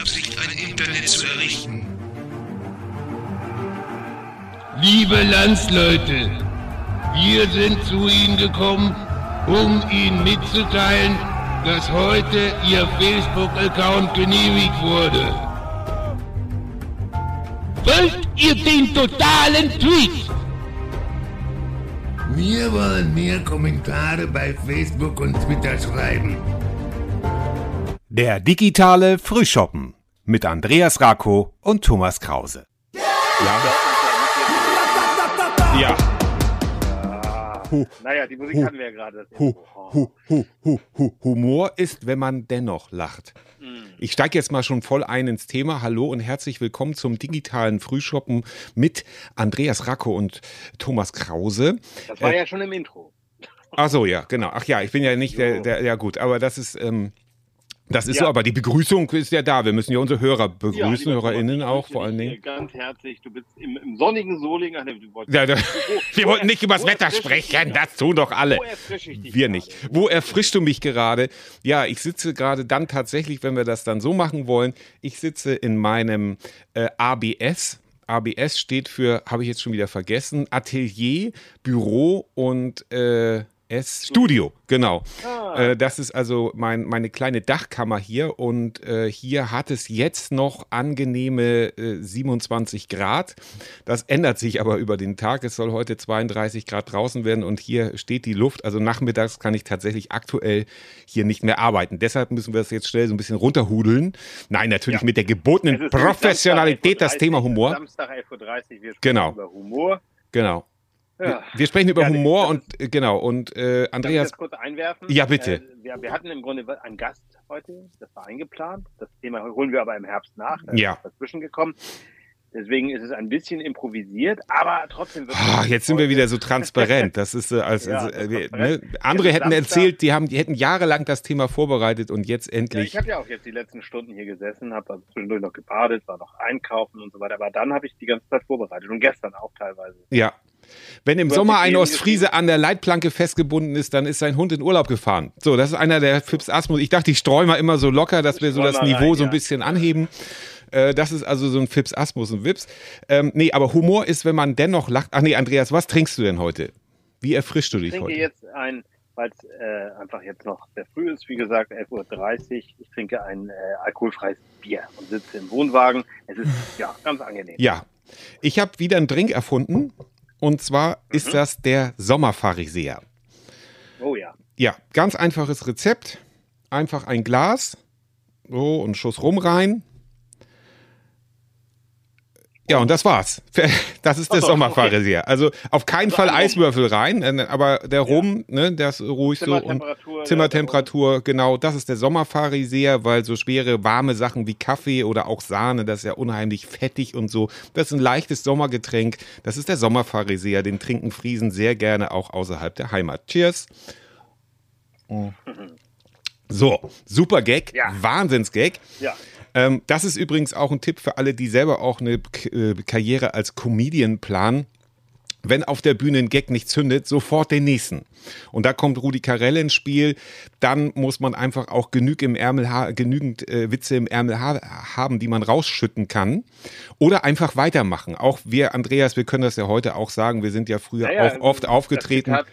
Absicht, ein Internet zu errichten. Liebe Landsleute, wir sind zu Ihnen gekommen, um Ihnen mitzuteilen, dass heute Ihr Facebook-Account genehmigt wurde. Wollt ihr den totalen Tweet? Wir wollen mehr Kommentare bei Facebook und Twitter schreiben. Der digitale Frühschoppen mit Andreas Rako und Thomas Krause. Ja. Hu, naja, die Musik hu, hatten wir ja gerade. hu, hu, hu, hu, hu. Humor ist, wenn man dennoch lacht. Ich steige jetzt mal schon voll ein ins Thema. Hallo und herzlich willkommen zum digitalen Frühschoppen mit Andreas Racco und Thomas Krause. Das war ja schon im Intro. Ach so, ja, genau. Ach ja, ich bin ja nicht der, der ja gut, aber das ist, ähm, das ist Ja. so, aber die Begrüßung ist ja da. Wir müssen ja unsere Hörer begrüßen, lieber HörerInnen Thomas, auch vor allen Dingen. Ganz herzlich. Du bist im, im sonnigen Solingen. Ja, da, wir wo wollten nicht er- übers wo Wetter sprechen, das tun doch alle. Wo erfrische ich dich Wir nicht. Wo erfrischst du mich gerade? Ja, ich sitze gerade dann tatsächlich, wenn wir das dann so machen wollen, ich sitze in meinem äh, ABS. ABS steht für, habe ich jetzt schon wieder vergessen, Atelier, Büro und äh, S Studio, genau. Äh, das ist also mein, meine kleine Dachkammer hier und äh, hier hat es jetzt noch angenehme äh, 27 Grad. Das ändert sich aber über den Tag. Es soll heute 32 Grad draußen werden und hier steht die Luft. Also nachmittags kann ich tatsächlich aktuell hier nicht mehr arbeiten. Deshalb müssen wir das jetzt schnell so ein bisschen runterhudeln. Nein, natürlich Ja. mit der gebotenen Professionalität das Samstag 11.30 Thema Humor. Samstag 11.30 Uhr. Wir sprechen Genau. über Humor. Genau. Ja. Wir sprechen über Ja, Humor das und äh, genau und äh, Darf ich Andreas. das kurz einwerfen? Ja, bitte. Äh, wir, wir hatten im Grunde einen Gast heute, das war eingeplant. Das Thema holen wir aber im Herbst nach. Da Ja. ist dazwischen gekommen. Deswegen ist es ein bisschen improvisiert, aber trotzdem wird es jetzt sind wir wieder so transparent. Das ist äh, als, Ja, also, äh, ne? andere hätten erzählt, die haben, die hätten jahrelang das Thema vorbereitet und jetzt Ja, endlich. ich habe ja auch jetzt die letzten Stunden hier gesessen, habe also zwischendurch noch gebadet, war noch einkaufen und so weiter. Aber dann habe ich die ganze Zeit vorbereitet und gestern auch teilweise. Ja. Wenn im Sommer ein Ostfriese an der Leitplanke festgebunden ist, dann ist sein Hund in Urlaub gefahren. So, das ist einer der Fips Asmus. Ich dachte, ich streue mal immer so locker, dass wir so das Niveau so ein bisschen anheben. Äh, Das ist also so ein Fips Asmus und Wips. Ähm, nee, aber Humor ist, wenn man dennoch lacht. Ach nee, Andreas, was trinkst du denn heute? Wie erfrischst du Ich dich trinke heute? jetzt ein, weil es äh, einfach jetzt noch sehr früh ist, wie gesagt, 11.30 Uhr. Ich trinke ein äh, alkoholfreies Bier und sitze im Wohnwagen. Es ist ja ganz angenehm. Ja, ich habe wieder einen Drink erfunden. Und zwar Mhm. ist das der Sommerpharisäer. Oh ja. Ja, ganz einfaches Rezept. Einfach ein Glas, so und einen Schuss rum rein. Ja, und das war's. Das ist der Oh, Sommerpharisäer. Also auf keinen Also Fall. Eiswürfel rein, äh, aber der Rum, ne, der ist ruhig so und Zimmertemperatur. Zimmertemperatur, genau, das ist der Sommerpharisäer, weil so schwere, warme Sachen wie Kaffee oder auch Sahne, das ist ja unheimlich fettig und so. Das ist ein leichtes Sommergetränk. Das ist der Sommerpharisäer, den trinken Friesen sehr gerne auch außerhalb der Heimat. Cheers. So, super Gag, Ja. Wahnsinnsgag. Ja. Ähm, das ist übrigens auch ein Tipp für alle, die selber auch eine K äh, Karriere als Comedian planen. Wenn auf der Bühne ein Gag nicht zündet, sofort den nächsten. Und da kommt Rudi Carell ins Spiel. Dann muss man einfach auch genug im Ärmel genügend äh, Witze im Ärmel ha haben, die man rausschütten kann. Oder einfach weitermachen. Auch wir, Andreas, wir können das ja heute auch sagen. Wir sind ja früher Ja, ja, auch oft das aufgetreten. Zitat,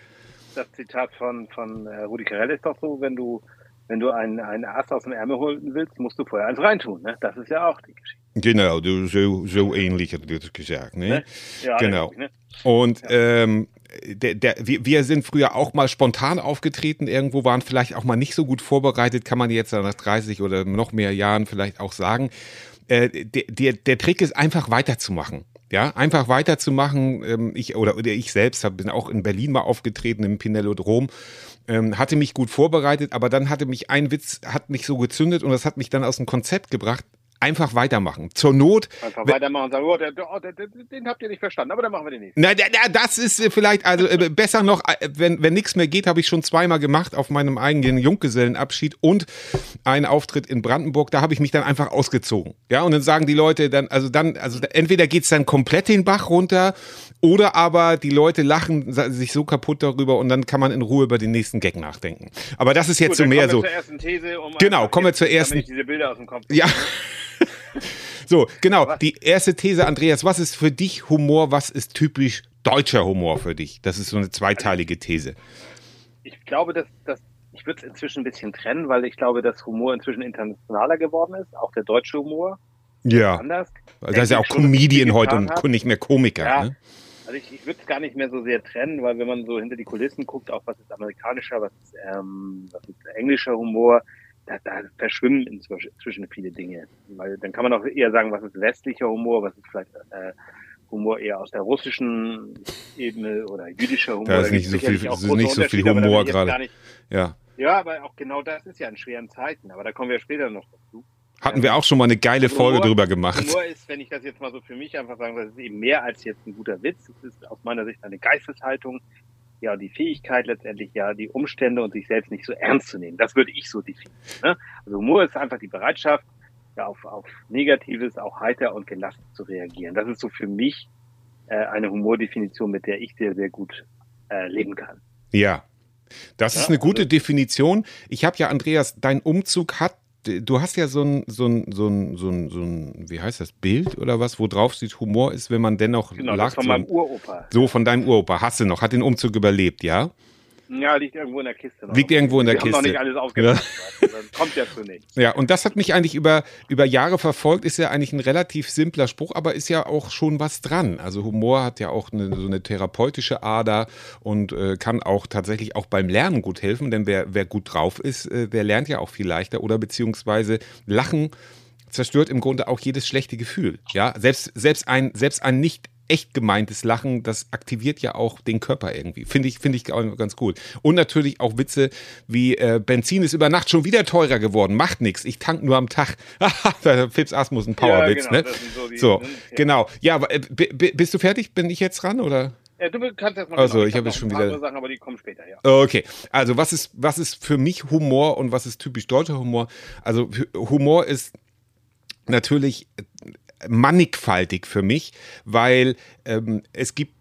das Zitat von, von äh, Rudi Carell ist doch so, wenn du, wenn du einen, einen Ast aus dem Ärmel holen willst, musst du vorher eins reintun. Ne? Das ist ja auch die Geschichte. Genau, du- so, so ähnlich hat er das gesagt. Ne? Ne? Ja, Genau. Ne? Und ähm, der, der, wir, wir sind früher auch mal spontan aufgetreten, irgendwo waren vielleicht auch mal nicht so gut vorbereitet, kann man jetzt nach 30 oder noch mehr Jahren vielleicht auch sagen. Äh, der, der, der Trick ist einfach weiterzumachen. Ja, einfach weiterzumachen. Ähm, ich oder, oder ich selbst hab, bin auch in Berlin mal aufgetreten im Pinellodrom. Ähm, hatte mich gut vorbereitet, aber dann hatte mich ein Witz, hat mich so gezündet und das hat mich dann aus dem Konzept gebracht. Einfach weitermachen. Zur Not Einfach weitermachen und sagen, oh, der, oh, der, den habt ihr nicht verstanden, aber dann machen wir den nächsten. na, na, das ist vielleicht, also äh, besser noch, äh, wenn, wenn nichts mehr geht, habe ich schon zweimal gemacht auf meinem eigenen Junggesellenabschied und einen Auftritt in Brandenburg, da habe ich mich dann einfach ausgezogen. Ja, und dann sagen die Leute dann, also dann, also entweder geht's dann komplett den Bach runter oder aber die Leute lachen sich so kaputt darüber und dann kann man in Ruhe über den nächsten Gag nachdenken. Aber das ist jetzt Gut, so mehr kommen wir so. zur ersten These. Um Genau, kommen wir zur ersten- diese Bilder aus dem Kopf Ja. So, genau. Die erste These, Andreas, was ist für dich Humor? Was ist typisch deutscher Humor für dich? Das ist so eine zweiteilige These. Ich glaube, dass, dass ich würde es inzwischen ein bisschen trennen, weil ich glaube, dass Humor inzwischen internationaler geworden ist, auch der deutsche Humor. Ja. Anders. Das ist ja auch Comedian heute und nicht mehr Komiker. Ja. Ne? Also ich, ich würde es gar nicht mehr so sehr trennen, weil wenn man so hinter die Kulissen guckt, auch was ist amerikanischer, was ist, ähm, was ist englischer Humor, da, da verschwimmen inzwischen viele Dinge. Weil dann kann man auch eher sagen, was ist westlicher Humor, was ist vielleicht äh, Humor eher aus der russischen Ebene oder jüdischer Humor. Da ist nicht so viel- ist nicht so viel Humor gerade. nicht- Ja. Ja, aber auch genau das ist ja in schweren Zeiten, aber da kommen wir später noch dazu. Hatten wir auch schon mal eine geile Folge Humor- drüber gemacht. Humor ist, wenn ich das jetzt mal so für mich einfach sagen, das ist eben mehr als jetzt ein guter Witz. Es ist aus meiner Sicht eine Geisteshaltung, ja, die Fähigkeit letztendlich, ja, die Umstände und sich selbst nicht so ernst zu nehmen. Das würde ich so definieren. Ne? Also Humor ist einfach die Bereitschaft, ja, auf, auf Negatives auch heiter und gelassen zu reagieren. Das ist so für mich äh, eine Humordefinition, mit der ich sehr, sehr gut äh, leben kann. Ja. Das ist Ja, eine gute also- Definition. Ich habe ja, Andreas, dein Umzug hat, du hast ja so ein, so ein, so ein, so ein, so ein, wie heißt das, Bild oder was, wo drauf steht, Humor ist, wenn man dennoch Genau, lacht. von So, meinem ein- Uropa. so von deinem Uropa. Hast du noch, hat den Umzug überlebt, ja? Ja, liegt irgendwo in der Kiste. Noch. Liegt irgendwo in der Wir haben noch Kiste. nicht alles aufgemacht. Dann kommt ja zu nichts. Ja, und das hat mich eigentlich über, über Jahre verfolgt, ist ja eigentlich ein relativ simpler Spruch, aber ist ja auch schon was dran. Also Humor hat ja auch eine, so eine therapeutische Ader und äh, kann auch tatsächlich auch beim Lernen gut helfen, denn wer, wer gut drauf ist, äh, der lernt ja auch viel leichter oder beziehungsweise Lachen zerstört im Grunde auch jedes schlechte Gefühl. Ja, selbst, selbst ein, selbst ein nicht echt gemeintes Lachen, das aktiviert ja auch den Körper irgendwie. Finde ich, finde ich auch ganz gut. Und natürlich auch Witze wie äh, Benzin ist über Nacht schon wieder teurer geworden. Macht nichts. Ich tank nur am Tag. da Fips Asmus ein Powerwitz, Ja, genau, ne? so die- so, ja. genau. Ja, aber äh, bist du fertig? Bin ich jetzt dran oder? Ja, du kannst jetzt mal Also, genau, ich habe noch jetzt schon wieder- Sachen, aber die kommen später, ja. Okay, also was ist, was ist für mich Humor und was ist typisch deutscher Humor? Also Hu- Humor ist natürlich mannigfaltig für mich, weil ähm, es gibt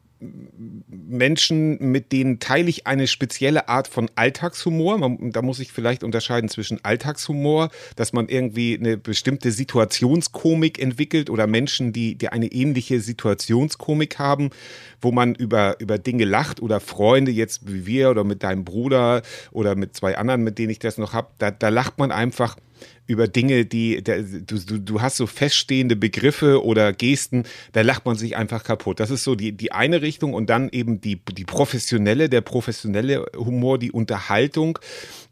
Menschen, mit denen teile ich eine spezielle Art von Alltagshumor. Man, da muss ich vielleicht unterscheiden zwischen Alltagshumor, dass man irgendwie eine bestimmte Situationskomik entwickelt oder Menschen, die, die eine ähnliche Situationskomik haben, wo man über, über Dinge lacht oder Freunde jetzt wie wir oder mit deinem Bruder oder mit zwei anderen, mit denen ich das noch habe, da, da lacht man einfach über Dinge, die der, du, du, du hast so feststehende Begriffe oder Gesten, da lacht man sich einfach kaputt. Das ist so die, die eine Richtung und dann eben die, die professionelle, der professionelle Humor, die Unterhaltung.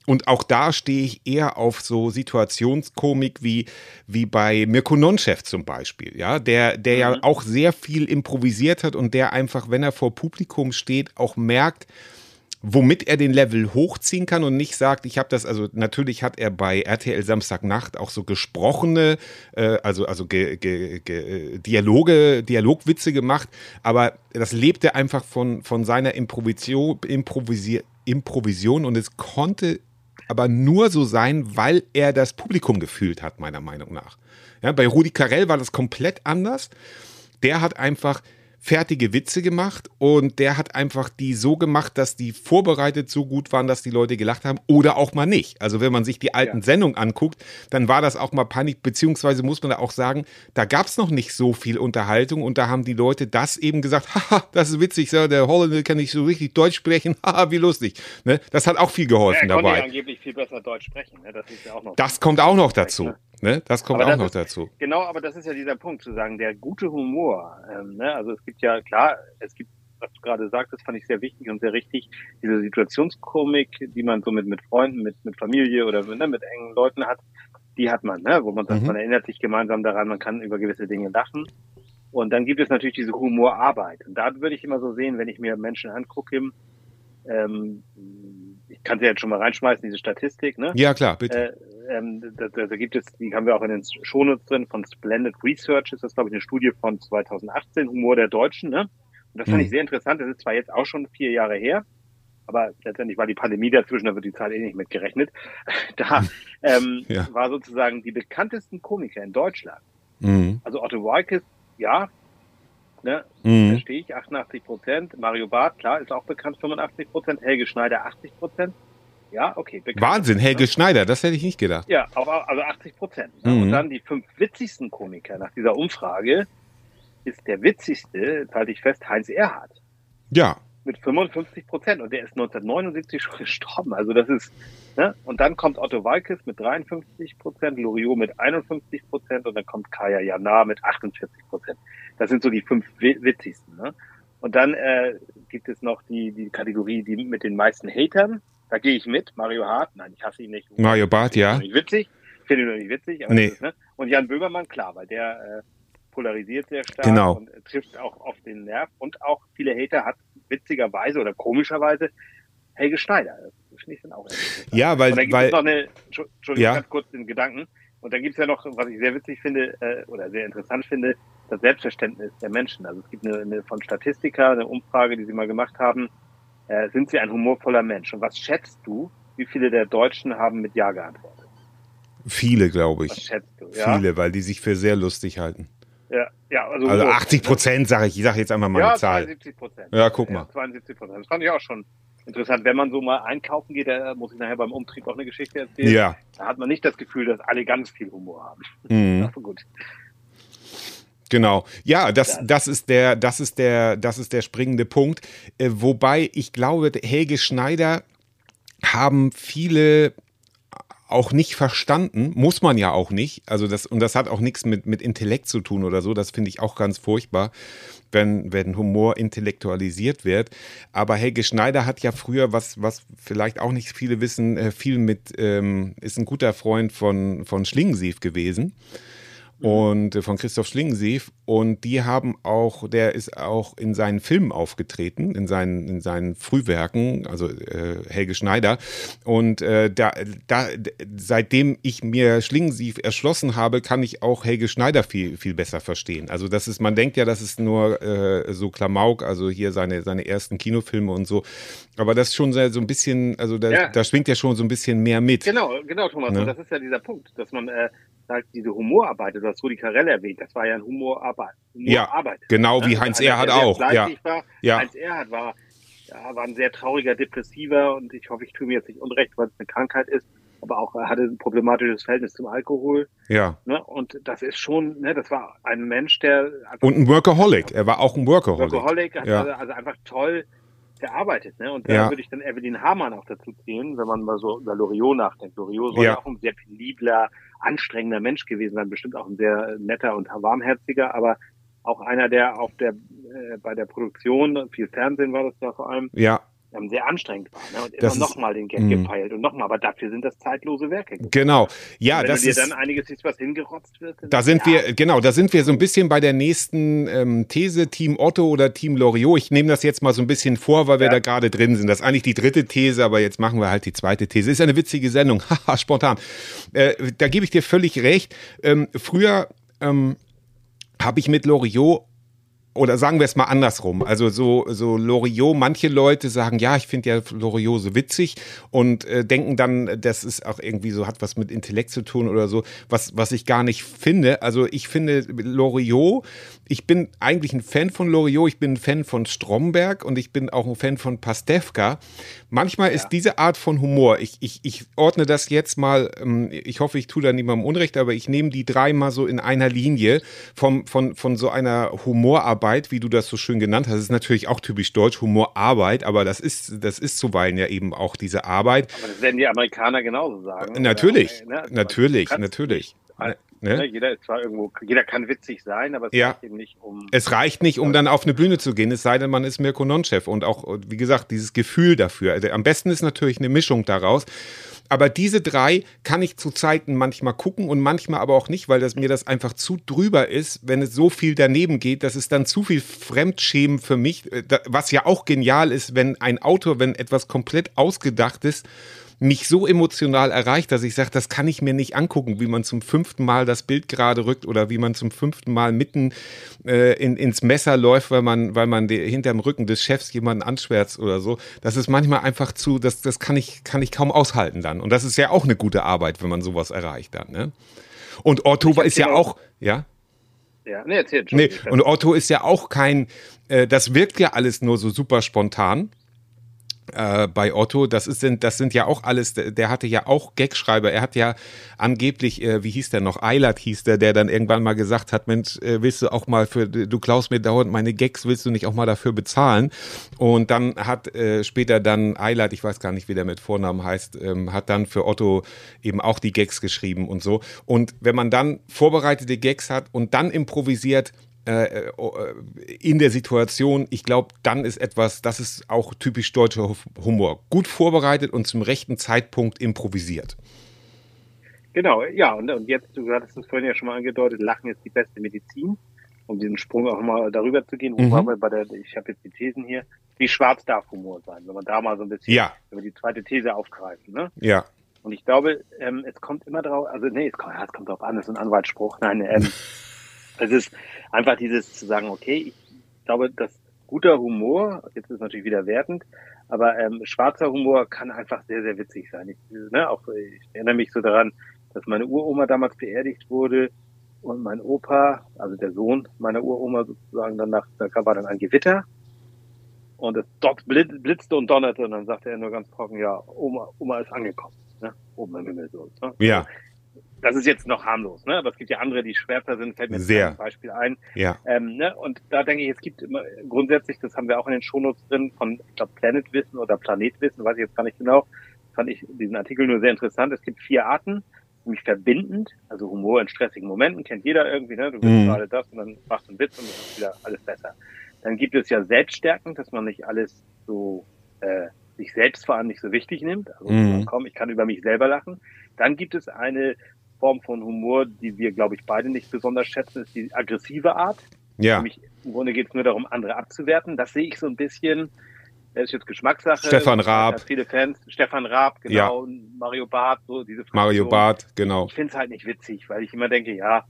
Und auch da stehe ich eher auf so Situationskomik wie, wie bei Mirko Nonchef zum Beispiel, ja, der, der ja auch sehr viel improvisiert hat und der einfach, wenn er vor Publikum steht, auch merkt, womit er den Level hochziehen kann und nicht sagt, ich habe das, also natürlich hat er bei RTL Samstagnacht auch so gesprochene, äh, also, also ge, ge, ge, Dialoge, Dialogwitze gemacht, aber das lebte einfach von, von seiner Improvisation, Improvisier, Improvision und es konnte aber nur so sein, weil er das Publikum gefühlt hat, meiner Meinung nach. Ja, bei Rudi Carell war das komplett anders. Der hat einfach fertige Witze gemacht und der hat einfach die so gemacht, dass die vorbereitet so gut waren, dass die Leute gelacht haben oder auch mal nicht. Also wenn man sich die alten Ja. Sendungen anguckt, dann war das auch mal Panik, beziehungsweise muss man da auch sagen, da gab es noch nicht so viel Unterhaltung und da haben die Leute das eben gesagt, haha, das ist witzig, der Holländer kann nicht so richtig Deutsch sprechen, haha, wie lustig. Ne? Das hat auch viel er geholfen ja dabei. angeblich viel besser Deutsch sprechen. Ne? Das ja auch noch. Das kommt auch noch dazu. Ne? Das kommt Aber auch das noch ist- dazu. Genau, aber das ist ja dieser Punkt, zu sagen, der gute Humor. Ähm, ne? Also es gibt ja, klar, es gibt, was du gerade sagtest, fand ich sehr wichtig und sehr richtig, diese Situationskomik, die man so mit, mit Freunden, mit, mit Familie oder ne, mit engen Leuten hat, die hat man, ne? wo man sagt, Mhm. man erinnert sich gemeinsam daran, man kann über gewisse Dinge lachen. Und dann gibt es natürlich diese Humorarbeit. Und da würde ich immer so sehen, wenn ich mir Menschen angucke, ähm, ich kann sie jetzt schon mal reinschmeißen, diese Statistik, ne? Ja, klar, bitte. Äh, ähm, da, da, gibt es, die haben wir auch in den Shownotes drin, von Splendid Research ist das, glaube ich, eine Studie von 2018, Humor der Deutschen, ne? Und das fand Mhm. ich sehr interessant, das ist zwar jetzt auch schon vier Jahre her, aber letztendlich war die Pandemie dazwischen, da wird die Zahl eh nicht mitgerechnet. Da ähm, Ja. war sozusagen die bekanntesten Komiker in Deutschland. Mhm. Also Otto Walkes, ja, ne, Mhm. verstehe ich, 88 Prozent. Mario Barth, klar, ist auch bekannt, 85 Prozent. Helge Schneider, 80 Prozent. Ja, okay. bekannt. Wahnsinn, Helge Schneider, das hätte ich nicht gedacht. Ja, aber also 80 Prozent. Ne? Mhm. Und dann die fünf witzigsten Komiker nach dieser Umfrage ist der witzigste, halte ich fest, Heinz Erhardt Ja, mit 55 Prozent und der ist 1979 schon gestorben. Also das ist, ne? Und dann kommt Otto Walkes mit 53 Prozent, Loriot mit 51 Prozent und dann kommt Kaya Jana mit 48 Prozent. Das sind so die fünf wi- witzigsten. Ne? Und dann äh, gibt es noch die, die Kategorie, die mit den meisten Hatern. Da gehe ich mit. Mario Hart, nein, ich hasse ihn nicht. Mario Barth, ja. Finde ich nicht witzig. Finde ich noch nicht witzig. Aber Nee. ist, ne? Und Jan Böhmermann, klar, weil der äh, polarisiert sehr stark Genau. und trifft auch auf den Nerv. Und auch viele Hater hat witzigerweise oder komischerweise Helge Schneider. Das finde ich dann auch. Ja, weil, Und dann gibt weil es noch eine, Entschu- Entschuldigung, Ja. ganz kurz den Gedanken. Und dann gibt es ja noch, was ich sehr witzig finde äh, oder sehr interessant finde, das Selbstverständnis der Menschen. Also es gibt eine, eine von Statistika, eine Umfrage, die sie mal gemacht haben. Äh, sind sie ein humorvoller Mensch? Und was schätzt du, wie viele der Deutschen haben mit Ja geantwortet? viele, glaube Was ich. schätzt du? Ja, Viele, weil die sich für sehr lustig halten. ja, ja also, Also Humor. 80 Prozent, sage ich. Ich sage jetzt einfach mal Ja, eine Zahl. 72 Prozent. Ja, guck mal. 72 Prozent. Das fand ich auch schon interessant. Wenn man so mal einkaufen geht, da muss ich nachher beim Umtrieb auch eine Geschichte erzählen. Ja. Da hat man nicht das Gefühl, dass alle ganz viel Humor haben. Mhm. Aber gut. Genau. Ja, das, das ist der, das ist der, das ist der springende Punkt. Äh, wobei ich glaube, Helge Schneider haben viele auch nicht verstanden, muss man ja auch nicht. Also das, und das hat auch nichts mit, mit Intellekt zu tun oder so. Das finde ich auch ganz furchtbar, wenn, wenn Humor intellektualisiert wird. Aber Helge Schneider hat ja früher, was, was vielleicht auch nicht viele wissen, äh, viel mit, ähm, ist ein guter Freund von, von Schlingensief gewesen und äh, von Christoph Schlingensief und die haben auch, der ist auch in seinen Filmen aufgetreten, in seinen, in seinen Frühwerken, also äh, Helge Schneider und äh, da, da, seitdem ich mir Schlingensief erschlossen habe, kann ich auch Helge Schneider viel, viel besser verstehen. Also das ist, man denkt ja, das ist nur äh, so Klamauk, also hier seine, seine ersten Kinofilme und so, aber das ist schon so ein bisschen, also da, Ja. da schwingt ja schon so ein bisschen mehr mit. Genau, genau, Thomas. Ne? Und das ist ja dieser Punkt, dass man äh, halt diese Humorarbeit, du hast Rudi Carell erwähnt, das war ja ein Humorarbeit. Ja, Humorarbeit genau ne? wie Also Heinz der sehr auch, ja. War. Ja. Heinz Erhardt war, ja, war ein sehr trauriger Depressiver und ich hoffe, ich tue mir jetzt nicht unrecht, weil es eine Krankheit ist, aber auch er hatte ein problematisches Verhältnis zum Alkohol. Ja. Ne? Und das ist schon, ne, das war ein Mensch, der Und ein Workaholic. Er war auch ein Workaholic. Workaholic, hat Ja. also, also einfach toll gearbeitet. Ne? Und da Ja. würde ich dann Evelyn Hamann auch dazu zählen, wenn man mal so über Loriot nachdenkt. Loriot soll Ja. ja auch ein sehr penibler, anstrengender Mensch gewesen sein, bestimmt auch ein sehr netter und warmherziger, aber auch einer, der auf der äh, bei der Produktion, viel Fernsehen war das ja vor allem, Ja, sehr anstrengend war. Ne? Und Das immer ist- nochmal den Gag Mhm. gepeilt und nochmal, aber dafür sind das zeitlose Werke. genau. Ja, Wenn das du dir ist. dann einiges siehst, was hingerotzt wird. Da sind ja, wir, genau, da sind wir so ein bisschen bei der nächsten ähm, These, Team Otto oder Team Loriot. Ich nehme das jetzt mal so ein bisschen vor, weil wir Ja. da gerade drin sind. Das ist eigentlich die dritte These, aber jetzt machen wir halt die zweite These. Ist eine witzige Sendung, haha, spontan. Äh, da gebe ich dir völlig recht. Ähm, früher ähm, habe ich mit Loriot oder sagen wir es mal andersrum. Also so, so Loriot, manche Leute sagen, ja, ich finde ja Loriot so witzig und äh, denken dann, das ist auch irgendwie so, hat was mit Intellekt zu tun oder so, was, was ich gar nicht finde. Also ich finde Loriot, ich bin eigentlich ein Fan von Loriot, ich bin ein Fan von Stromberg und ich bin auch ein Fan von Pastewka. Manchmal ist diese Art von Humor, ich, ich, ich ordne das jetzt mal, ähm, ich hoffe, ich tue da niemandem Unrecht, aber ich nehme die drei mal so in einer Linie vom, von, von so einer Humorarbeit, wie du das so schön genannt hast. Ist natürlich auch typisch deutsch, Humorarbeit, aber das ist, das ist zuweilen ja eben auch diese Arbeit. Aber das werden die Amerikaner genauso sagen. Natürlich, Oder, ne? natürlich, Du kannst natürlich. Ne? Ne? Jeder ist zwar irgendwo, jeder kann witzig sein, aber es Ja. reicht eben nicht um. Es reicht nicht, um dann auf eine Bühne zu gehen, es sei denn, man ist Mirko Nonchef und auch, wie gesagt, dieses Gefühl dafür. Also Am besten ist natürlich eine Mischung daraus. Aber diese drei kann ich zu Zeiten manchmal gucken und manchmal aber auch nicht, weil das, mir das einfach zu drüber ist, wenn es so viel daneben geht, das ist dann zu viel Fremdschämen für mich, äh, was ja auch genial ist, wenn ein Autor, wenn etwas komplett ausgedacht ist, mich so emotional erreicht, dass ich sage, das kann ich mir nicht angucken, wie man zum fünften Mal das Bild gerade rückt oder wie man zum fünften Mal mitten äh, in, ins Messer läuft, weil man, weil man de, hinterm Rücken des Chefs jemanden anschwärzt oder so. Das ist manchmal einfach zu, das, das kann ich, kann ich kaum aushalten dann. Und das ist ja auch eine gute Arbeit, wenn man sowas erreicht dann. Ne? Und Otto ist ja erzähl auch, ja. Ja, nee, erzähl. Nee, Entschuldigung. und Otto ist ja auch kein, äh, das wirkt ja alles nur so super spontan. Äh, bei Otto, das ist sind, das sind ja auch alles, der, der hatte ja auch Gagschreiber. Er hat ja angeblich, äh, wie hieß der noch, Eilert hieß der, der dann irgendwann mal gesagt hat, Mensch, äh, willst du auch mal für, du klaust mir dauernd meine Gags, willst du nicht auch mal dafür bezahlen? Und dann hat äh, später dann Eilert, ich weiß gar nicht, wie der mit Vornamen heißt, ähm, hat dann für Otto eben auch die Gags geschrieben und so. Und wenn man dann vorbereitete Gags hat und dann improvisiert, in der Situation, ich glaube, dann ist etwas, das ist auch typisch deutscher Humor. Gut vorbereitet und zum rechten Zeitpunkt improvisiert. Genau, ja, und, und jetzt, du hattest es vorhin ja schon mal angedeutet, Lachen ist die beste Medizin, um diesen Sprung auch mal darüber zu gehen. Wo Mhm. waren wir bei der, ich habe jetzt die Thesen hier, wie schwarz darf Humor sein, wenn man da mal so ein bisschen, Ja. wenn wir die zweite These aufgreifen, ne? Ja. Und ich glaube, ähm, es kommt immer drauf, also nee, es kommt, es kommt drauf an, das ist ein Anwaltsspruch. Nein, ähm, es ist einfach dieses zu sagen, okay, ich glaube, dass guter Humor, jetzt ist natürlich wieder wertend, aber ähm, schwarzer Humor kann einfach sehr, sehr witzig sein. Ich, ne, auch, ich erinnere mich so daran, dass meine Uroma damals beerdigt wurde und mein Opa, also der Sohn meiner Uroma sozusagen danach, da war dann ein Gewitter und es blitzte und donnerte und dann sagte er nur ganz trocken, ja, Oma, Oma ist angekommen, ne? oben im Himmel so. Ne? Ja. Das ist jetzt noch harmlos, ne? aber es gibt ja andere, die schwärzer sind, fällt mir Sehr. ein Beispiel ein. Ja. Ähm, ne? Und da denke ich, es gibt immer grundsätzlich, das haben wir auch in den Shownotes drin, von, ich glaube, Planetwissen oder Planetwissen, weiß ich jetzt gar nicht genau, fand ich diesen Artikel nur sehr interessant. Es gibt vier Arten, nämlich verbindend, also Humor in stressigen Momenten, kennt jeder irgendwie, ne? Du willst Mhm. gerade das und dann machst du einen Witz und dann ist wieder alles besser. Dann gibt es ja selbststärkend, dass man nicht alles so äh, sich selbst vor allem nicht so wichtig nimmt. Also Mhm. komm, ich kann über mich selber lachen. Dann gibt es eine Form von Humor, die wir, glaube ich, beide nicht besonders schätzen, ist die aggressive Art. Ja. Nämlich, Im Grunde geht es nur darum, andere abzuwerten. Das sehe ich so ein bisschen, das ist jetzt Geschmackssache. Stefan Raab. Hat Viele Fans. Stefan Raab, genau. Mario Barth, so diese Mario Fraktion. Barth, genau. Ich finde es halt nicht witzig, weil ich immer denke, ja,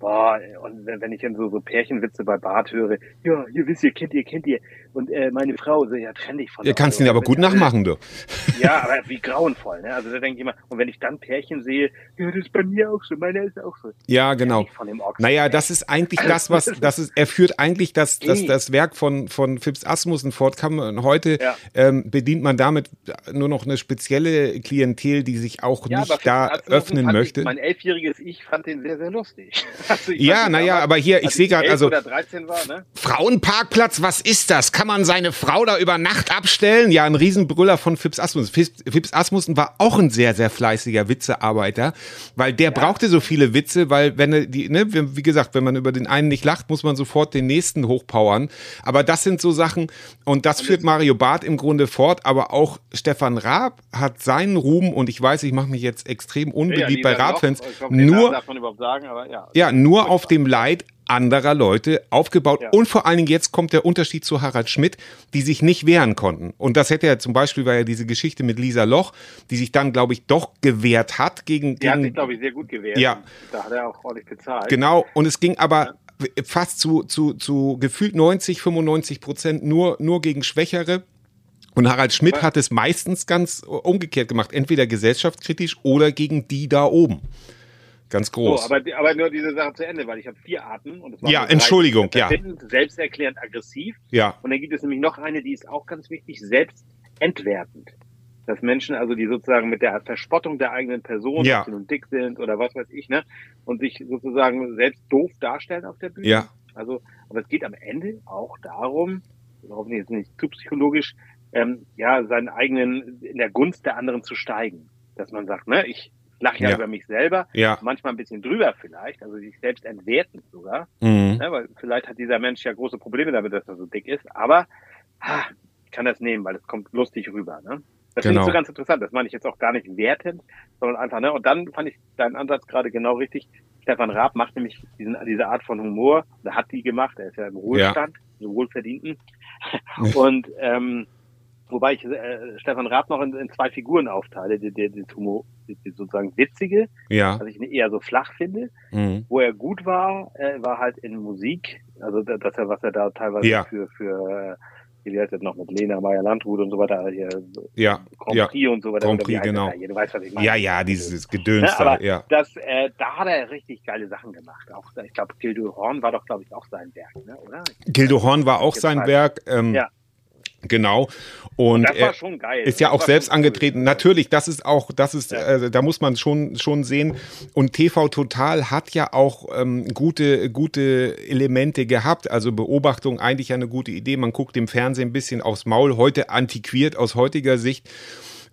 boah, und wenn ich dann so, so Pärchenwitze bei Bart höre, ja, ihr wisst ihr, kennt ihr, kennt ihr, und äh, meine Frau, so, ja, trenn dich von Ihr der kannst ihn aber gut nachmachen, du. Ja, aber wie grauenvoll, ne? Also da denke ich immer, und wenn ich dann Pärchen sehe, ja, das ist bei mir auch so, meiner ist auch so. Ja, genau. Naja, das ist eigentlich das, was, das ist, er führt eigentlich das, das, das Werk von, von Phipps Asmussen fort. Kann man, heute Ja. ähm, bedient man damit nur noch eine spezielle Klientel, die sich auch Ja, nicht da Asmussen öffnen möchte. Ich, mein elfjähriges Ich fand den sehr, sehr lustig. Also Ja, naja, aber hier, ich sehe gerade, 11 also- oder 13 war, ne? Frauenparkplatz, was ist das? Kann man seine Frau da über Nacht abstellen? Ja, ein Riesenbrüller von Phipps Asmussen. Phipps Asmussen war auch ein sehr, sehr fleißiger Witzearbeiter, weil der brauchte so viele Witze, weil wenn er die, ne, wie gesagt, wenn man über den einen nicht lacht, muss man sofort den nächsten hochpowern. Aber das sind so Sachen, und das führt Mario Barth im Grunde fort, aber auch Stefan Raab hat seinen Ruhm, und ich weiß, ich mache mich jetzt extrem unbeliebt bei Lisa Loch, Raab-Fans, nur, darf man überhaupt sagen, aber ja. ja, nur auf dem Leid anderer Leute aufgebaut. Ja. Und vor allen Dingen jetzt kommt der Unterschied zu Harald Schmidt, die sich nicht wehren konnten. Und das hätte ja zum Beispiel, war ja diese Geschichte mit Lisa Loch, die sich dann, glaube ich, doch gewehrt hat gegen, Der hat sich, gegen glaube ich, sehr gut gewehrt. Ja. Da hat er auch ordentlich bezahlt. genau. Und es ging aber fast zu, zu, zu gefühlt 90, 95 Prozent nur, nur gegen Schwächere. Und Harald Schmidt hat es meistens ganz umgekehrt gemacht, entweder gesellschaftskritisch oder gegen die da oben. Ganz So, groß. aber, aber nur diese Sache zu Ende, weil ich habe vier Arten. Und es waren Ja. Entschuldigung, ja. Selbsterklärend, aggressiv. ja, Und dann gibt es nämlich noch eine, die ist auch ganz wichtig, selbstentwertend. Dass Menschen also, die sozusagen mit der Verspottung der eigenen Person, Ja. nun dick sind oder was weiß ich, ne, und sich sozusagen selbst doof darstellen auf der Bühne. ja, Also, aber es geht am Ende auch darum, hoffentlich jetzt nicht zu psychologisch, ähm, ja, seinen eigenen, in der Gunst der anderen zu steigen. Dass man sagt, ne, ich lache ja, Ja. über mich selber, ja. manchmal ein bisschen drüber vielleicht, also sich selbst entwertend sogar, Mhm. ne, weil vielleicht hat dieser Mensch ja große Probleme damit, dass er so dick ist, aber ha, ich kann das nehmen, weil es kommt lustig rüber. Ne? Das finde Genau. ich so ganz interessant. Das meine ich jetzt auch gar nicht wertend, sondern einfach, ne? Und dann fand ich deinen Ansatz gerade genau richtig. Stefan Raab macht nämlich diesen, diese Art von Humor, oder hat die gemacht, er ist ja im Ruhestand, so wohlverdienten. Und ähm, wobei ich äh, Stefan Raab noch in, in zwei Figuren aufteile, die, die, die, die sozusagen witzige, Ja. was ich eher so flach finde, Mhm. wo er gut war, äh, war halt in Musik, also da- dass er, was er da teilweise Ja. für, für äh, wie heißt das noch mit Lena Meyer-Landrut und so weiter, hier Ja, Grand ja. Prix und so weiter. Grand Prix, genau. da hier? Du weißt, was ich meine. Ja, ja, dieses Gedöns da, aber ja. das, äh, da hat er richtig geile Sachen gemacht. Auch, ich glaube, Gildo Horn war doch, glaube ich, auch sein Werk, ne? oder? Gildo Horn war auch sein Werk. Ähm, Ja. Genau. Und, das war schon geil. ist ja Das auch selbst schon cool. angetreten. Natürlich, das ist auch, das ist, äh, da muss man schon schon sehen. Und TV Total hat ja auch ähm, gute gute Elemente gehabt. Also Beobachtung eigentlich eine gute Idee. Man guckt dem Fernsehen ein bisschen aufs Maul. Heute antiquiert aus heutiger Sicht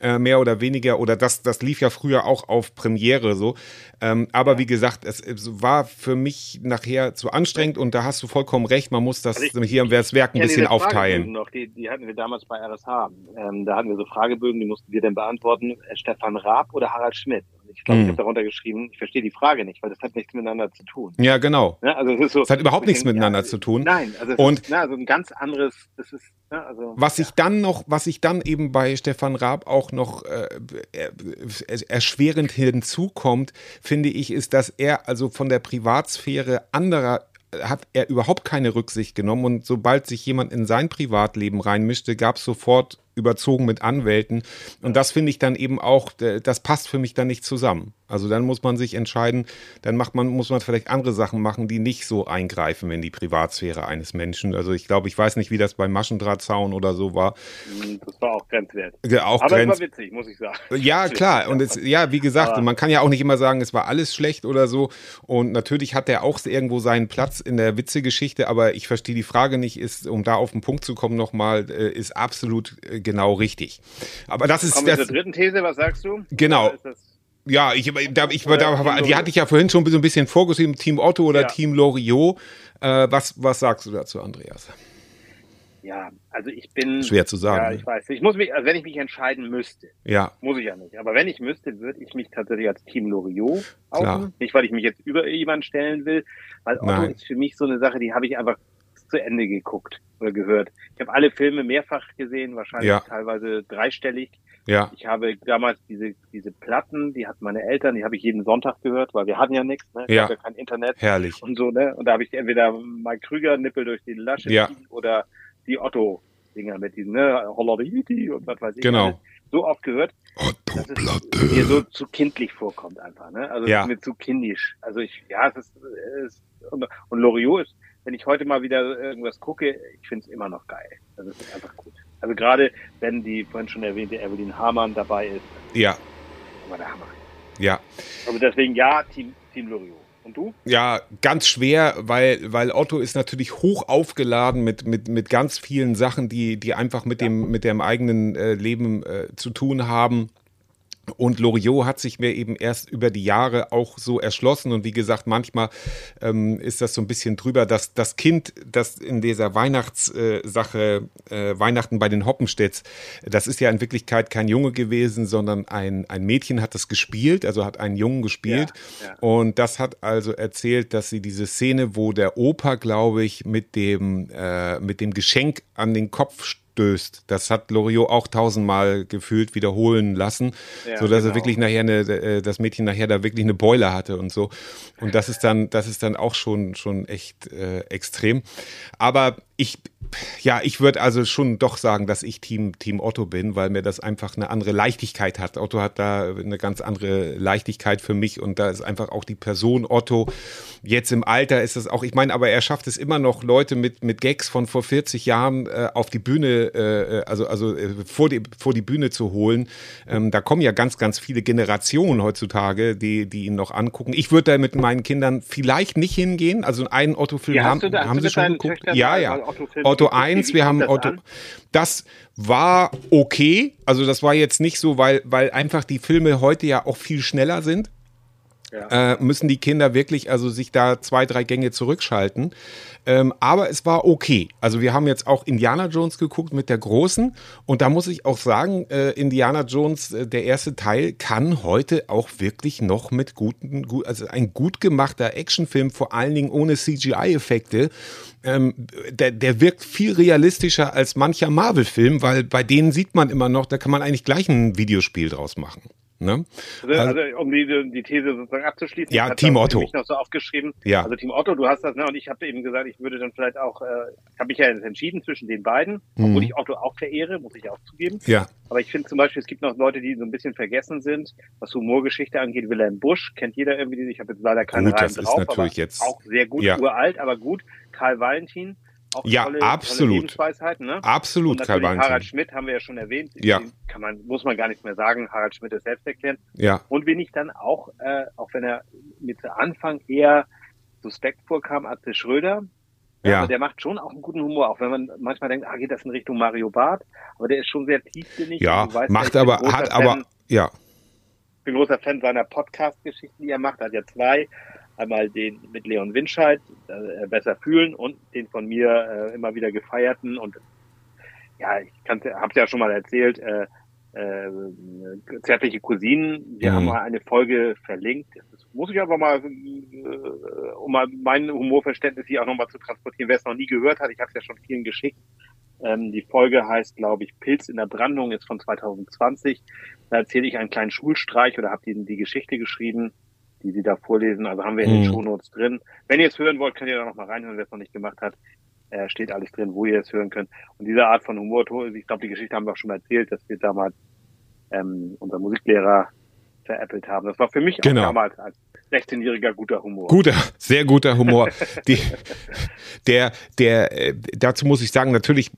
äh, mehr oder weniger, oder das, das lief ja früher auch auf Premiere so. Ähm, aber wie gesagt, es, es war für mich nachher zu anstrengend und da hast du vollkommen recht, man muss das Also ich- hier im Werk ein Ja, bisschen aufteilen. Noch, die, die hatten wir damals bei RSH. Ähm, da hatten wir so Fragebögen, die mussten wir dann beantworten, äh, Stefan Raab oder Harald Schmidt. Ich glaube, Hm. ich habe darunter geschrieben, ich verstehe die Frage nicht, weil das hat nichts miteinander zu tun. Ja, genau. Ne? Also es ist so, Es hat überhaupt nichts ja, miteinander zu tun. Nein, also es Und- ist, ne, also ein ganz anderes, das ist, ne, also Was ja. ich dann noch, was ich dann eben bei Stefan Raab auch noch äh, er- er- erschwerend hinzukommt, finde ich, ist, dass er also von der Privatsphäre anderer äh, hat er überhaupt keine Rücksicht genommen und sobald sich jemand in sein Privatleben reinmischte, gab es sofort überzogen mit Anwälten und das finde ich dann eben auch, das passt für mich dann nicht zusammen. Also dann muss man sich entscheiden, dann macht man, muss man vielleicht andere Sachen machen, die nicht so eingreifen in die Privatsphäre eines Menschen. Also ich glaube, ich weiß nicht, wie das beim Maschendrahtzaun oder so war. das war auch grenzwert. Ja, Auch Aber es Grenz war witzig, muss ich sagen. ja, klar. Und es, ja, wie gesagt, Aber- man kann ja auch nicht immer sagen, es war alles schlecht oder so. Und natürlich hat er auch irgendwo seinen Platz in der Witzegeschichte, aber ich verstehe die Frage nicht, ist, um da auf den Punkt zu kommen nochmal, äh, ist absolut äh, genau richtig. Aber das ist Kommen wir das. zur dritten These, was sagst du? Genau. Ja, ich, da, ich, da, die hatte ich ja vorhin schon so ein bisschen vorgeschrieben, Team Otto oder Ja. Team Loriot. Äh, was, was sagst du dazu, Andreas? Ja, also ich bin. Schwer zu sagen, Ja, ne? ich weiß. Ich muss mich, also wenn ich mich entscheiden müsste, Ja, muss ich ja nicht. Aber wenn ich müsste, würde ich mich tatsächlich als Team Loriot outen. Nicht, weil ich mich jetzt über jemanden stellen will, weil Otto Nein. ist für mich so eine Sache, die habe ich einfach zu Ende geguckt oder gehört. Ich habe alle Filme mehrfach gesehen, wahrscheinlich Ja. teilweise dreistellig. ja, Ich habe damals diese, diese Platten, die hatten meine Eltern, die habe ich jeden Sonntag gehört, weil wir hatten ja nichts, ne? Es Ja. ja kein Internet herrlich. und so, ne? Und da habe ich entweder Mike Krüger, Nippel durch die Lasche Ja. oder die Otto-Dinger mit diesen, ne? Holleriti und was weiß ich. Genau. alles. So oft gehört, dass es mir so zu kindlich vorkommt einfach, ne? Also Ja. es ist mir zu kindisch. Also ich, ja, es ist, es ist und, und Loriot ist, wenn ich heute mal wieder irgendwas gucke, ich finde es immer noch geil. Also es ist einfach gut. Also gerade wenn die vorhin schon erwähnte Evelyn Hamann dabei ist, Ja, war der Hammer. ja. Also deswegen ja, Team, Team Loriot. Und du? Ja, ganz schwer, weil, weil Otto ist natürlich hoch aufgeladen mit, mit, mit ganz vielen Sachen, die, die einfach mit dem, mit dem eigenen äh, Leben äh, zu tun haben. Und Loriot hat sich mir eben erst über die Jahre auch so erschlossen. Und wie gesagt, manchmal ähm, ist das so ein bisschen drüber, dass das Kind, das in dieser Weihnachtssache, äh, Weihnachten bei den Hoppenstedts, das ist ja in Wirklichkeit kein Junge gewesen, sondern ein, ein Mädchen hat das gespielt, also hat einen Jungen gespielt. Ja, ja. Und das hat also erzählt, dass sie diese Szene, wo der Opa, glaube ich, mit dem, äh, mit dem Geschenk an den Kopf stößt, das hat Loriot auch tausendmal gefühlt wiederholen lassen, Ja, so dass er genau. wirklich nachher eine, äh, das Mädchen nachher da wirklich eine Beule hatte und so. Und das ist dann, das ist dann auch schon, schon echt äh, extrem. Aber ich, ja, ich würde also schon doch sagen, dass ich Team, Team Otto bin, weil mir das einfach eine andere Leichtigkeit hat. Otto hat da eine ganz andere Leichtigkeit für mich und da ist einfach auch die Person Otto. Jetzt im Alter ist es auch, ich meine, aber er schafft es immer noch, Leute mit, mit Gags von vor 40 Jahren äh, auf die Bühne, äh, also, also äh, vor, die, vor die Bühne zu holen. Ähm, da kommen ja ganz, ganz viele Generationen heutzutage, die, die ihn noch angucken. Ich würde da mit meinen Kindern vielleicht nicht hingehen. Also einen Otto-Film Ja, haben, da- haben sie schon geguckt. Ja, ja. Otto-Filme Wie- 1, wie wir haben an? Das war okay. Also das war jetzt nicht so, weil, weil einfach die Filme heute ja auch viel schneller sind. Ja. Äh, müssen die Kinder wirklich also sich da zwei, drei Gänge zurückschalten. Ähm, aber es war okay. Also wir haben jetzt auch Indiana Jones geguckt mit der Großen. Und da muss ich auch sagen, äh, Indiana Jones, äh, der erste Teil, kann heute auch wirklich noch mit guten, gut, also ein gut gemachter Actionfilm, vor allen Dingen ohne CGI-Effekte. Ähm, der, der wirkt viel realistischer als mancher Marvel-Film, weil bei denen sieht man immer noch, da kann man eigentlich gleich ein Videospiel draus machen. Ne? Also, also um die, die These sozusagen abzuschließen. Ja, ich Team Otto. mich noch so aufgeschrieben. Ja. Also Team Otto, du hast das, ne? Und ich habe eben gesagt, ich würde dann vielleicht auch, äh, habe mich ja jetzt entschieden zwischen den beiden, obwohl ich Otto auch verehre, muss ich auch zugeben. Mhm. Ja. Aber ich finde zum Beispiel, es gibt noch Leute, die so ein bisschen vergessen sind, was Humorgeschichte angeht. Wilhelm Busch kennt jeder irgendwie. Ich habe jetzt leider keine Gut, Reihen das ist drauf, natürlich aber jetzt- auch sehr gut, Ja. uralt, aber gut. Karl Valentin Auch Ja, tolle, absolut. Tolle ne? Absolut, Karl natürlich Harald Valentin. Schmidt haben wir ja schon erwähnt. Ja. Den Kann man, muss man gar nicht mehr sagen. Harald Schmidt ist selbsterklärend. Ja, Und wen ich dann auch, äh, auch wenn er zu Anfang eher suspekt vorkam, Atze Schröder, ja. aber der macht schon auch einen guten Humor, auch wenn man manchmal denkt, ah, geht das in Richtung Mario Barth, aber der ist schon sehr tiefsinnig. Ja, weißt macht aber, hat Fan, aber, ja, Ich bin großer Fan seiner Podcast-Geschichten, die er macht. Er hat ja zwei. Einmal den mit Leon Winscheid, äh, Besser fühlen und den von mir äh, immer wieder gefeierten und ja, ich habe es ja schon mal erzählt, äh, äh, zärtliche Cousinen. Wir Mhm. haben mal eine Folge verlinkt. Das muss ich aber mal, äh, um mal mein Humorverständnis hier auch nochmal zu transportieren, wer es noch nie gehört hat. Ich habe es ja schon vielen geschickt. Ähm, die Folge heißt, glaube ich, Pilz in der Brandung, ist von 2020. Da erzähle ich einen kleinen Schulstreich oder habe die, die Geschichte geschrieben, die Sie da vorlesen. Also haben wir in den Mhm. Shownotes drin. Wenn ihr es hören wollt, könnt ihr da nochmal reinhören, wer es noch nicht gemacht hat. Äh, steht alles drin, wo ihr es hören könnt. Und diese Art von Humor, ich glaube, die Geschichte haben wir auch schon mal erzählt, dass wir damals ähm, unser Musiklehrer veräppelt haben. Das war für mich Genau. auch damals als 16-jähriger guter Humor. Guter, sehr guter Humor. Die, der, der, äh, dazu muss ich sagen, natürlich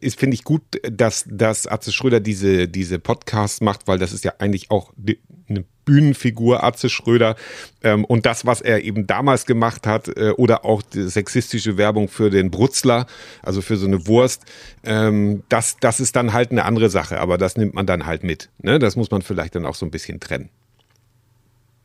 ist, finde ich gut, dass, dass Atze Schröder diese, diese Podcasts macht, weil das ist ja eigentlich auch die, eine Bühnenfigur, Atze Schröder. Ähm, und das, was er eben damals gemacht hat, äh, oder auch die sexistische Werbung für den Brutzler, also für so eine Wurst, ähm, das, das ist dann halt eine andere Sache, aber das nimmt man dann halt mit. Ne? Das muss man vielleicht dann auch so ein bisschen trennen.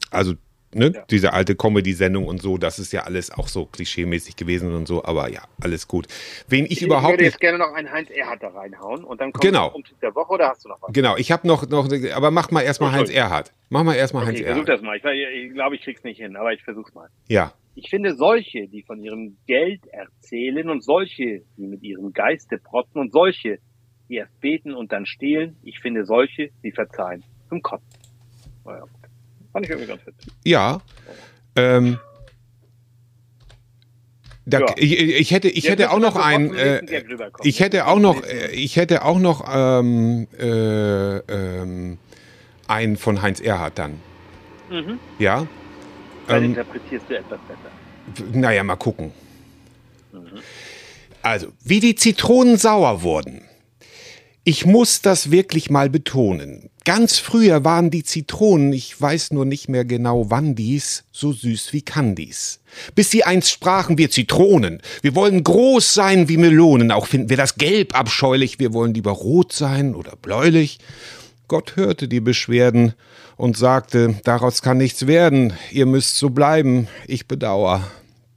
Also, ne, Ja. diese alte Comedy-Sendung und so, das ist ja alles auch so klischeemäßig gewesen und so, aber ja, alles gut. Wen ich, Ich überhaupt würde nicht. jetzt gerne noch einen Heinz Erhardt da reinhauen und dann kommt Genau. der Umzug der Woche oder hast du noch was? Genau, ich habe noch, noch, aber mach mal erstmal Oh, Heinz. Erhardt. Mach mal erstmal Okay, Heinz ich versuch das mal. Ich, ich, ich glaube, ich krieg's nicht hin, aber ich versuch's mal. Ja, Ich finde solche, die von ihrem Geld erzählen und solche, die mit ihrem Geiste protzen und solche, die erst beten und dann stehlen, ich finde solche, die verzeihen. Zum Kotzen. Naja, fand ich irgendwie ganz witzig. ja. Ähm, da, Ja. ich, ich hätte, ich Jetzt hätte auch noch einen. Äh, ich hätte auch noch, äh, ich hätte auch noch ähm, äh, ähm, einen von Heinz Erhardt dann. Mhm. Ja. Dann Ähm, interpretierst du etwas besser. Naja, mal gucken. Also, wie die Zitronen sauer wurden. Ich muss das wirklich mal betonen. Ganz früher waren die Zitronen, ich weiß nur nicht mehr genau wann dies, so süß wie Candies. Bis sie einst sprachen wir Zitronen. Wir wollen groß sein wie Melonen, auch finden wir das Gelb abscheulich, wir wollen lieber rot sein oder bläulich. Gott hörte die Beschwerden und sagte, daraus kann nichts werden, ihr müsst so bleiben, ich bedauer.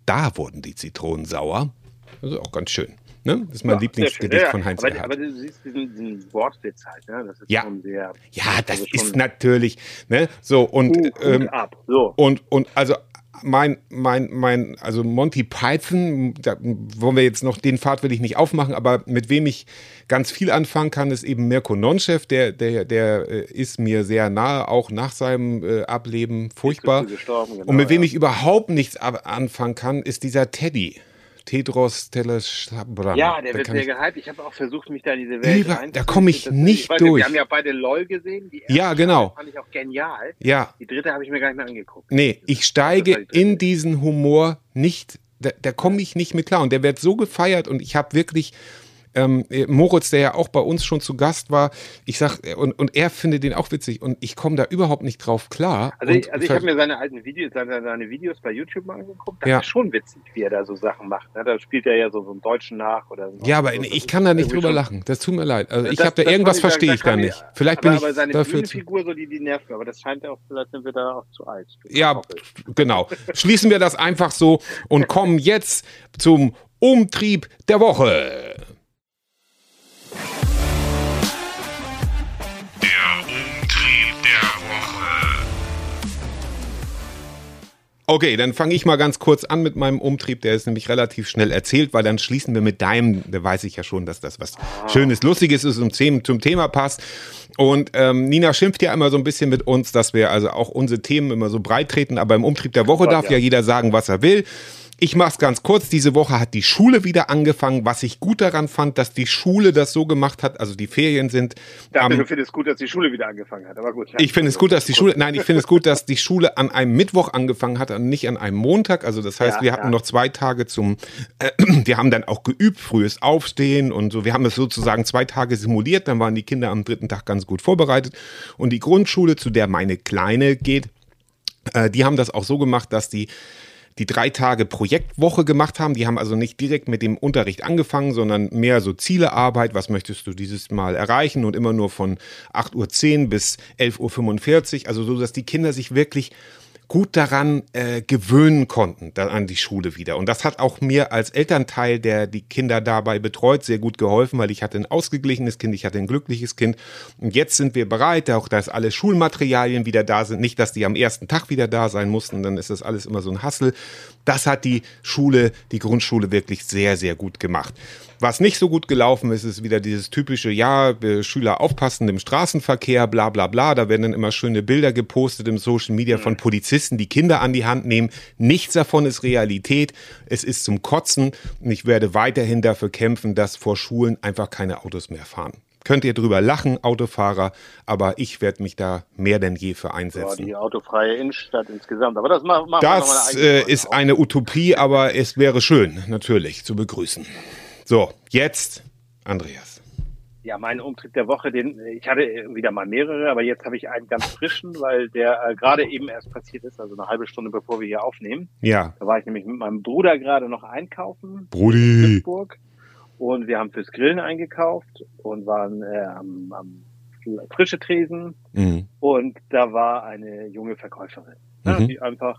Da wurden die Zitronen sauer. Also auch ganz schön. Ne? Das ist mein Ja, Lieblingsgedicht schön. von Heinz aber, Erhardt. aber du siehst diesen, diesen Wortwitz halt, ne? Das ist Ja. schon sehr. Ja, das also ist natürlich, ne? So, und, Hut ähm, ab. So. und, und also mein, mein, mein, also Monty Python, da wollen wir jetzt noch, den Pfad will ich nicht aufmachen, aber mit wem ich ganz viel anfangen kann, ist eben Mirko Nonchev, der, der, der äh, ist mir sehr nahe, auch nach seinem äh, Ableben furchtbar. Genau, und mit wem ja. ich überhaupt nichts anfangen kann, ist dieser Teddy. Tedros Teleshabram. Ja, der wird sehr ich- gehypt. Ich habe auch versucht, mich da in diese Welt Über- da komm ich nicht weiß durch. Wir haben ja beide LOL gesehen. Die erste Ja, genau. Fand ich auch genial. Ja, Die dritte habe ich mir gar nicht mehr angeguckt. Nee, ich steige die in diesen Humor nicht, da, da komme ich nicht mit klar. Und der wird so gefeiert und ich habe wirklich, ähm, Moritz, der ja auch bei uns schon zu Gast war, ich sag, und, und er findet den auch witzig und ich komme da überhaupt nicht drauf klar. Also, ich, also ich habe mir seine alten Videos, seine, seine Videos bei YouTube mal angeguckt. Das Ja. ist schon witzig, wie er da so Sachen macht. Ne? Da spielt er ja so, so einen Deutschen nach oder so. ja, aber so, ich kann da nicht drüber schon- lachen. Das tut mir leid. Also ich habe da irgendwas verstehe ich da nicht. Vielleicht bin aber, ich aber seine dafür. Bühnenfigur, so die, die nervt. Aber das scheint auch, vielleicht sind wir da auch zu alt. Ja, genau. Schließen wir das einfach so und kommen jetzt zum Umtrieb der Woche. Okay, dann fange ich mal ganz kurz an mit meinem Umtrieb. Der ist nämlich relativ schnell erzählt, weil dann schließen wir mit deinem, da weiß ich ja schon, dass das was Schönes, Lustiges ist und zum Thema passt. Und ähm, Nina schimpft ja immer so ein bisschen mit uns, dass wir also auch unsere Themen immer so breit treten, aber im Umtrieb der Woche darf ja. jeder sagen, was er will. Ich mach's ganz kurz. Diese Woche hat die Schule wieder angefangen. Was ich gut daran fand, dass die Schule das so gemacht hat, also die Ferien sind. Ich dachte, am- du findest gut, dass die Schule wieder angefangen hat, aber gut. ja. ich finde es gut, dass die Schule, nein, ich finde es gut, dass die Schule an einem Mittwoch angefangen hat und nicht an einem Montag. Also das heißt, Ja, wir hatten ja. noch zwei Tage zum, äh, wir haben dann auch geübt, frühes Aufstehen und so. Wir haben es sozusagen zwei Tage simuliert. Dann waren die Kinder am dritten Tag ganz gut vorbereitet. Und die Grundschule, zu der meine Kleine geht, äh, die haben das auch so gemacht, dass die die drei Tage Projektwoche gemacht haben. Die haben also nicht direkt mit dem Unterricht angefangen, sondern mehr so Zielearbeit. Was möchtest du dieses Mal erreichen? Und immer nur von 8.10 Uhr bis 11.45 Uhr. Also so, dass die Kinder sich wirklich gut daran äh, gewöhnen konnten, dann an die Schule wieder. Und das hat auch mir als Elternteil, der die Kinder dabei betreut, sehr gut geholfen, weil ich hatte ein ausgeglichenes Kind, ich hatte ein glückliches Kind. Und jetzt sind wir bereit, auch dass alle Schulmaterialien wieder da sind. Nicht, dass die am ersten Tag wieder da sein mussten, dann ist das alles immer so ein Hassel. Das hat die Schule, die Grundschule wirklich sehr, sehr gut gemacht. Was nicht so gut gelaufen ist, ist wieder dieses typische, ja, Schüler aufpassen im Straßenverkehr, bla bla bla. Da werden dann immer schöne Bilder gepostet im Social Media von Polizisten, die Kinder an die Hand nehmen. Nichts davon ist Realität. Es ist zum Kotzen. Und ich werde weiterhin dafür kämpfen, dass vor Schulen einfach keine Autos mehr fahren. Könnt ihr drüber lachen, Autofahrer, aber ich werde mich da mehr denn je für Ja, einsetzen. die autofreie Innenstadt insgesamt. Aber das machen wir Das eine äh, ist eine Utopie, aber es wäre schön, natürlich, zu begrüßen. So, jetzt Andreas. Ja, mein Umtrieb der Woche, den ich hatte wieder mal mehrere, aber jetzt habe ich einen ganz frischen, weil der äh, gerade eben erst passiert ist, also eine halbe Stunde bevor wir hier aufnehmen. Ja, Da war ich nämlich mit meinem Bruder gerade noch einkaufen in Brudi. Pittsburgh und wir haben fürs Grillen eingekauft und waren äh, am, am frische Tresen Mhm. und da war eine junge Verkäuferin, ne, Mhm. die einfach,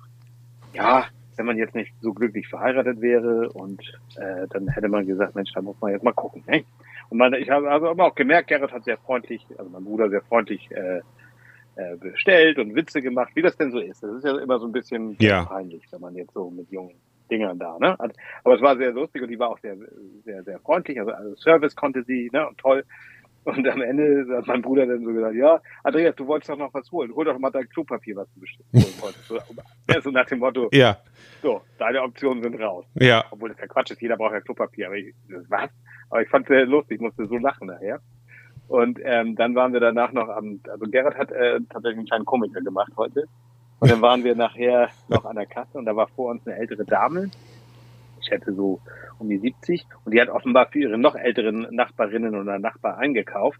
ja, wenn man jetzt nicht so glücklich verheiratet wäre und äh, dann hätte man gesagt, Mensch, da muss man jetzt mal gucken. Ne? Und man, ich habe also aber auch gemerkt, Gerrit hat sehr freundlich, also mein Bruder sehr freundlich äh, äh, bestellt und Witze gemacht, wie das denn so ist. Das ist ja immer so ein bisschen Ja. peinlich, wenn man jetzt so mit jungen Dingern da, ne? Aber es war sehr lustig und die war auch sehr, sehr, sehr freundlich. Also, also Service konnte sie, ne? Und toll. Und am Ende hat mein Bruder dann so gesagt, ja, Andreas, du wolltest doch noch was holen. Hol doch mal dein Klopapier, was du bestimmt holen wolltest. So, so nach dem Motto, Ja, so, deine Optionen sind raus. ja. Obwohl das ja Quatsch ist, jeder braucht ja Klopapier. Aber ich, was? Aber ich fand es sehr lustig, ich musste so lachen nachher. Und ähm, dann waren wir danach noch am, also Gerrit hat äh, tatsächlich einen kleinen Komiker gemacht heute. Und dann waren wir nachher noch an der Kasse und da war vor uns eine ältere Dame. Schätze so um die 70. Und die hat offenbar für ihre noch älteren Nachbarinnen oder Nachbar eingekauft.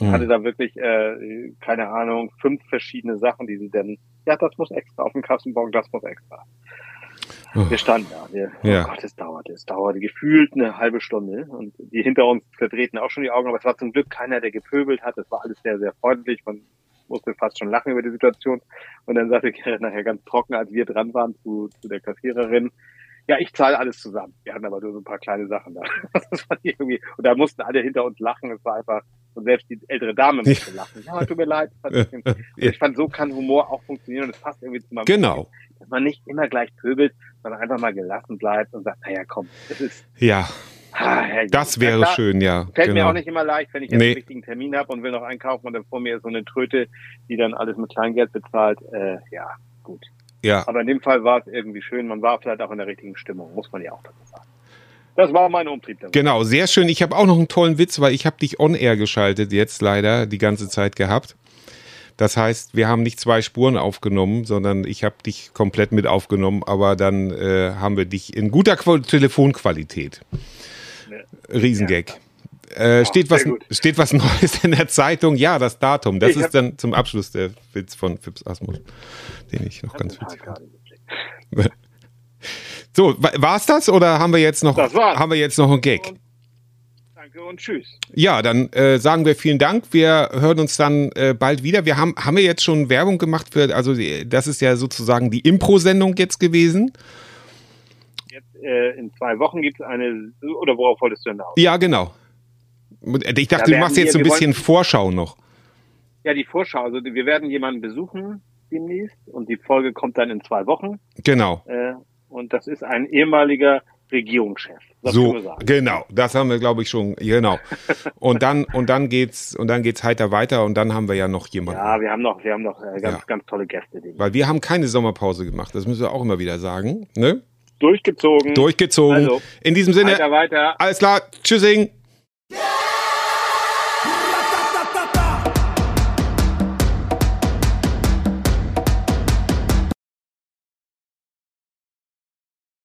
Und hatte Mhm. da wirklich, äh, keine Ahnung, fünf verschiedene Sachen, die sie dann, ja, das muss extra auf dem Kassenbon, das muss extra. Oh. Wir standen da. Wir, Ja. Oh Gott, es dauerte. Es dauerte gefühlt eine halbe Stunde. Und die hinter uns verdrehten auch schon die Augen. Aber es war zum Glück keiner, der gepöbelt hat. Es war alles sehr, sehr freundlich. Man musste fast schon lachen über die Situation. Und dann sagte Gerrit nachher ganz trocken, als wir dran waren zu, zu der Kassiererin, ja, ich zahle alles zusammen. Wir hatten aber nur so ein paar kleine Sachen da. Das fand ich irgendwie, und da mussten alle hinter uns lachen. Es war einfach, und selbst die ältere Dame musste lachen. Ja, tut mir leid. Ich fand, so kann Humor auch funktionieren und es passt irgendwie zu meinem Genau. dass man nicht immer gleich pöbelt, sondern einfach mal gelassen bleibt und sagt, naja, komm, das ist, Ja, ah, das wäre klar, schön, ja. Fällt mir genau. auch nicht immer leicht, wenn ich jetzt Nee. einen wichtigen Termin habe und will noch einkaufen und dann vor mir ist so eine Tröte, die dann alles mit Kleingeld bezahlt. Äh, ja, gut. Ja, Aber in dem Fall war es irgendwie schön. Man war vielleicht auch in der richtigen Stimmung, muss man ja auch dazu sagen. Das war mein Umtrieb. damit. genau, sehr schön. Ich habe auch noch einen tollen Witz, weil ich habe dich on air geschaltet jetzt leider die ganze Zeit gehabt. Das heißt, wir haben nicht zwei Spuren aufgenommen, sondern ich habe dich komplett mit aufgenommen, aber dann äh, haben wir dich in guter Qual Telefonqualität. Riesengag. Äh, steht, was, steht was Neues in der Zeitung? Ja, das Datum. Das Ich ist dann zum Abschluss der Witz von Fips Asmus, den ich noch ganz witzig fand. So, wa- war's das oder haben wir jetzt noch, haben wir jetzt noch einen Gag? Danke und tschüss. Ja, dann äh, sagen wir vielen Dank. Wir hören uns dann äh, bald wieder. Wir haben, haben wir jetzt schon Werbung gemacht für, also die- das ist ja sozusagen die Impro-Sendung jetzt gewesen. Jetzt äh, in zwei Wochen gibt es eine, oder worauf wolltest du hinaus? Ja, genau. Ich dachte, Ja, du machst jetzt so ein bisschen Vorschau noch. Ja, die Vorschau. Also wir werden jemanden besuchen demnächst und die Folge kommt dann in zwei Wochen. Genau. Äh, und das ist ein ehemaliger Regierungschef. So, genau. Das haben wir, glaube ich, schon. Genau. Und dann, und dann geht's, und dann geht's heiter weiter und dann haben wir ja noch jemanden. Ja, wir haben noch, wir haben noch äh, ganz, Ja. ganz tolle Gäste. Weil wir haben keine Sommerpause gemacht. Das müssen wir auch immer wieder sagen. Ne? Durchgezogen. Durchgezogen. Also, In diesem Sinne, Weiter, weiter. alles klar. Tschüssing.